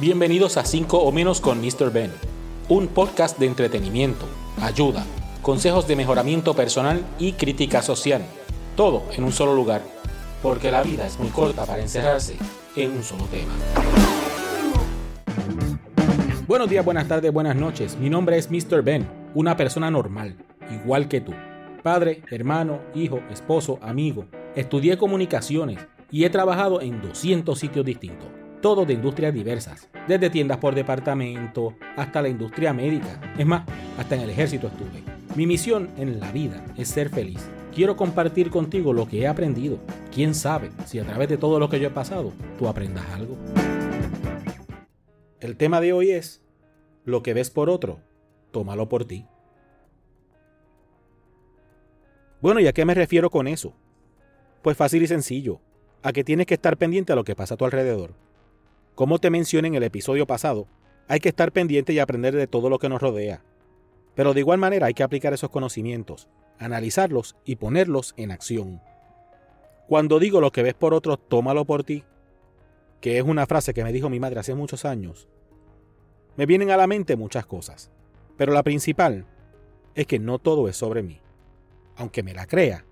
Bienvenidos a 5 o menos con Mr. Ben, un podcast de entretenimiento, ayuda, consejos de mejoramiento personal y crítica social. Todo en un solo lugar, porque la vida es muy corta para encerrarse en un solo tema. Buenos días, buenas tardes, buenas noches. Mi nombre es Mr. Ben, una persona normal, igual que tú. Padre, hermano, hijo, esposo, amigo. Estudié comunicaciones y he trabajado en 200 sitios distintos todo de industrias diversas, desde tiendas por departamento hasta la industria médica. Es más, hasta en el ejército estuve. Mi misión en la vida es ser feliz. Quiero compartir contigo lo que he aprendido. Quién sabe si a través de todo lo que yo he pasado, tú aprendas algo. El tema de hoy es, lo que ves por otro, tómalo por ti. Bueno, ¿y a qué me refiero con eso? Pues fácil y sencillo, a que tienes que estar pendiente a lo que pasa a tu alrededor. Como te mencioné en el episodio pasado, hay que estar pendiente y aprender de todo lo que nos rodea. Pero de igual manera hay que aplicar esos conocimientos, analizarlos y ponerlos en acción. Cuando digo lo que ves por otros, tómalo por ti, que es una frase que me dijo mi madre hace muchos años, me vienen a la mente muchas cosas, pero la principal es que no todo es sobre mí. Aunque me la crea,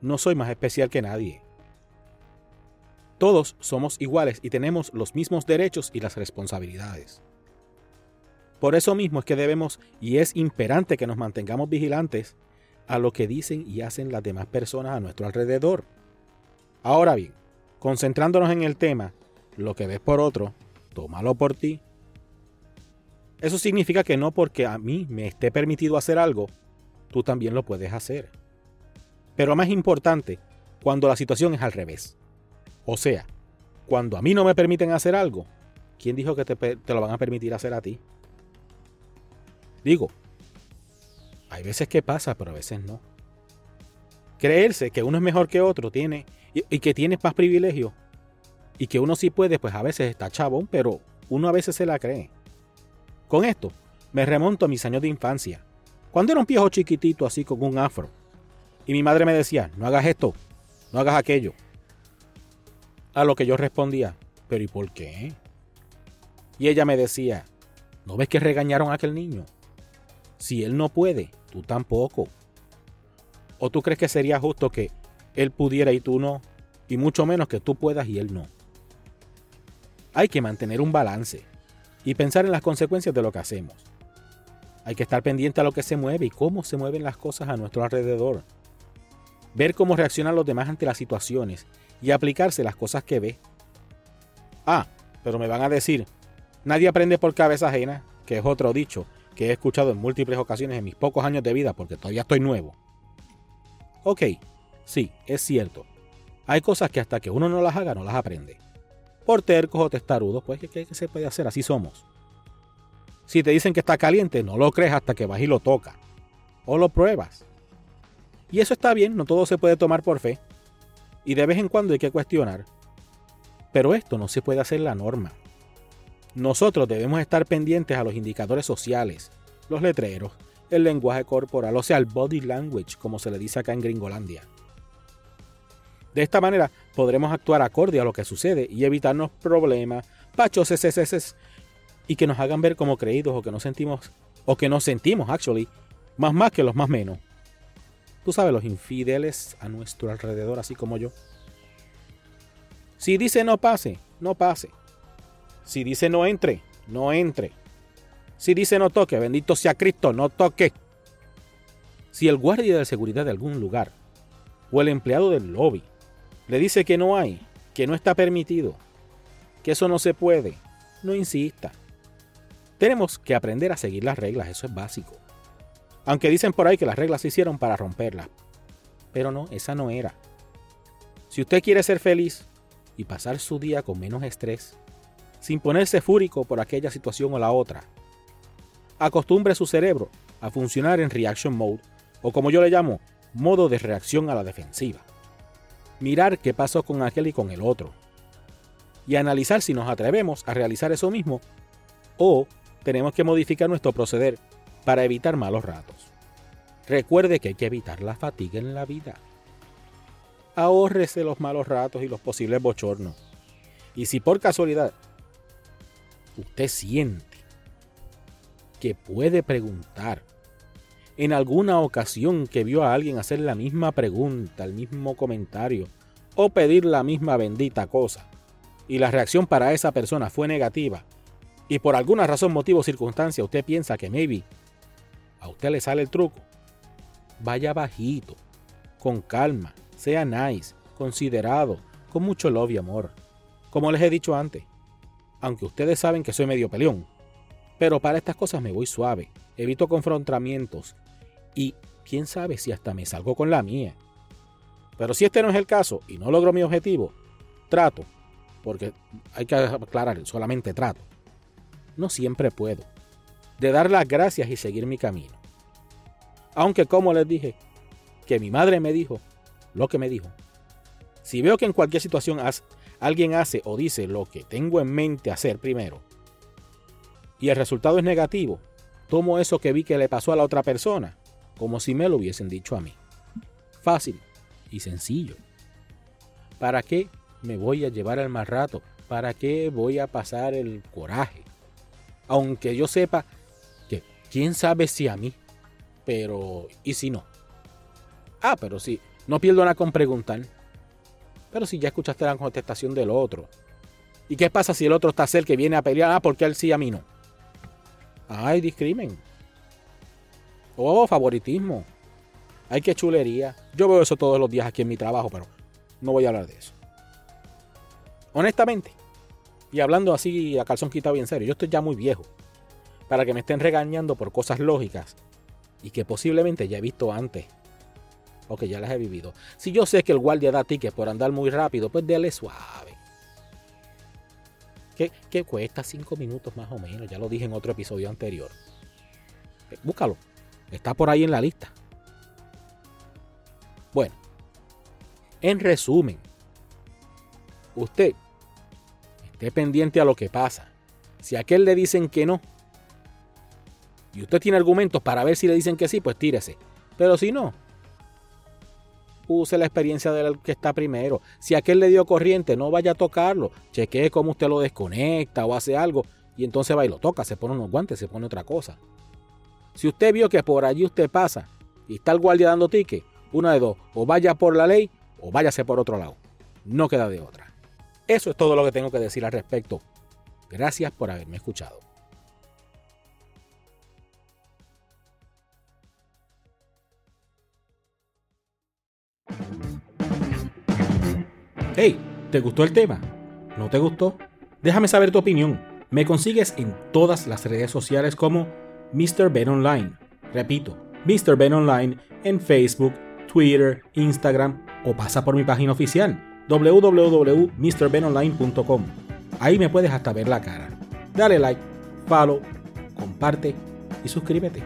no soy más especial que nadie. Todos somos iguales y tenemos los mismos derechos y las responsabilidades. Por eso mismo es que debemos y es imperante que nos mantengamos vigilantes a lo que dicen y hacen las demás personas a nuestro alrededor. Ahora bien, concentrándonos en el tema, lo que ves por otro, tómalo por ti. Eso significa que no porque a mí me esté permitido hacer algo, tú también lo puedes hacer. Pero más importante, cuando la situación es al revés. O sea, cuando a mí no me permiten hacer algo, ¿quién dijo que te, lo van a permitir hacer a ti? Digo, hay veces que pasa, pero a veces no. Creerse que uno es mejor que otro tiene y, que tienes más privilegio y que uno sí puede, pues a veces está chabón, pero uno a veces se la cree. Con esto, me remonto a mis años de infancia, cuando era un viejo chiquitito así con un afro. Y mi madre me decía, no hagas esto, no hagas aquello. A lo que yo respondía, ¿pero y por qué? Y ella me decía, ¿no ves que regañaron a aquel niño? Si él no puede, tú tampoco. ¿O tú crees que sería justo que él pudiera y tú no? Y mucho menos que tú puedas y él no. Hay que mantener un balance y pensar en las consecuencias de lo que hacemos. Hay que estar pendiente a lo que se mueve y cómo se mueven las cosas a nuestro alrededor. Ver cómo reaccionan los demás ante las situaciones y aplicarse las cosas que ve. Ah, pero me van a decir, nadie aprende por cabeza ajena, que es otro dicho que he escuchado en múltiples ocasiones en mis pocos años de vida porque todavía estoy nuevo. Ok, sí, es cierto. Hay cosas que hasta que uno no las haga no las aprende. Por tercos o testarudos, pues, ¿qué, se puede hacer? Así somos. Si te dicen que está caliente, no lo crees hasta que vas y lo tocas. O lo pruebas. Y eso está bien, no todo se puede tomar por fe y de vez en cuando hay que cuestionar. Pero esto no se puede hacer la norma. Nosotros debemos estar pendientes a los indicadores sociales, los letreros, el lenguaje corporal, o sea, el body language, como se le dice acá en Gringolandia. De esta manera podremos actuar acorde a lo que sucede y evitarnos problemas, pachos, ss, y que nos hagan ver como creídos o que nos sentimos, o que nos sentimos, actually, más más que los más menos. Tú sabes, los infieles a nuestro alrededor, así como yo. Si dice no pase, no pase. Si dice no entre, no entre. Si dice no toque, bendito sea Cristo, no toque. Si el guardia de seguridad de algún lugar o el empleado del lobby le dice que no hay, que no está permitido, que eso no se puede, no insista. Tenemos que aprender a seguir las reglas, eso es básico. Aunque dicen por ahí que las reglas se hicieron para romperlas. Pero no, esa no era. Si usted quiere ser feliz y pasar su día con menos estrés, sin ponerse fúrico por aquella situación o la otra, acostumbre su cerebro a funcionar en reaction mode, o como yo le llamo, modo de reacción a la defensiva. Mirar qué pasó con aquel y con el otro. Y analizar si nos atrevemos a realizar eso mismo o tenemos que modificar nuestro proceder para evitar malos ratos. Recuerde que hay que evitar la fatiga en la vida. Ahórrese los malos ratos y los posibles bochornos. Y si por casualidad usted siente que puede preguntar en alguna ocasión que vio a alguien hacer la misma pregunta, el mismo comentario o pedir la misma bendita cosa y la reacción para esa persona fue negativa y por alguna razón, motivo o circunstancia usted piensa que maybe a usted le sale el truco, vaya bajito, con calma, sea nice, considerado, con mucho love y amor. Como les he dicho antes, aunque ustedes saben que soy medio peleón, pero para estas cosas me voy suave, evito confrontamientos y quién sabe si hasta me salgo con la mía. Pero si este no es el caso y no logro mi objetivo, trato, porque hay que aclarar, solamente trato. No siempre puedo, de dar las gracias y seguir mi camino. Aunque como les dije, que mi madre me dijo lo que me dijo. Si veo que en cualquier situación alguien hace o dice lo que tengo en mente hacer primero, y el resultado es negativo, tomo eso que vi que le pasó a la otra persona como si me lo hubiesen dicho a mí. Fácil y sencillo. ¿Para qué me voy a llevar el mal rato? ¿Para qué voy a pasar el coraje? Aunque yo sepa quién sabe si a mí, pero ¿y si no? Ah, pero sí, no pierdo nada con preguntar. Pero si ya escuchaste la contestación del otro. ¿Y qué pasa si el otro está cerca que viene a pelear? Ah, porque él sí a mí no. Ay, discrimen. Oh, favoritismo. Ay, qué chulería. Yo veo eso todos los días aquí en mi trabajo, pero no voy a hablar de eso. Honestamente, y hablando así a calzón quitado bien serio, yo estoy ya muy viejo para que me estén regañando por cosas lógicas y que posiblemente ya he visto antes o que ya las he vivido. Si yo sé que el guardia da tickets por andar muy rápido, pues déle suave. ¿Qué cuesta cinco minutos más o menos, ya lo dije en otro episodio anterior. Eh, búscalo, está por ahí en la lista. Bueno, en resumen, usted esté pendiente a lo que pasa. Si a aquel le dicen que no, y usted tiene argumentos para ver si le dicen que sí, pues tírese. Pero si no, use la experiencia del que está primero. Si aquel le dio corriente, no vaya a tocarlo. Chequee cómo usted lo desconecta o hace algo. Y entonces va y lo toca, se pone unos guantes, se pone otra cosa. Si usted vio que por allí usted pasa y está el guardia dando tique, una de dos, o vaya por la ley o váyase por otro lado. No queda de otra. Eso es todo lo que tengo que decir al respecto. Gracias por haberme escuchado. Hey, ¿te gustó el tema? ¿No te gustó? Déjame saber tu opinión. Me consigues en todas las redes sociales como Mr. Ben Online. Repito, Mr. Ben Online en Facebook, Twitter, Instagram o pasa por mi página oficial www.mrbenonline.com. Ahí me puedes hasta ver la cara. Dale like, follow, comparte y suscríbete.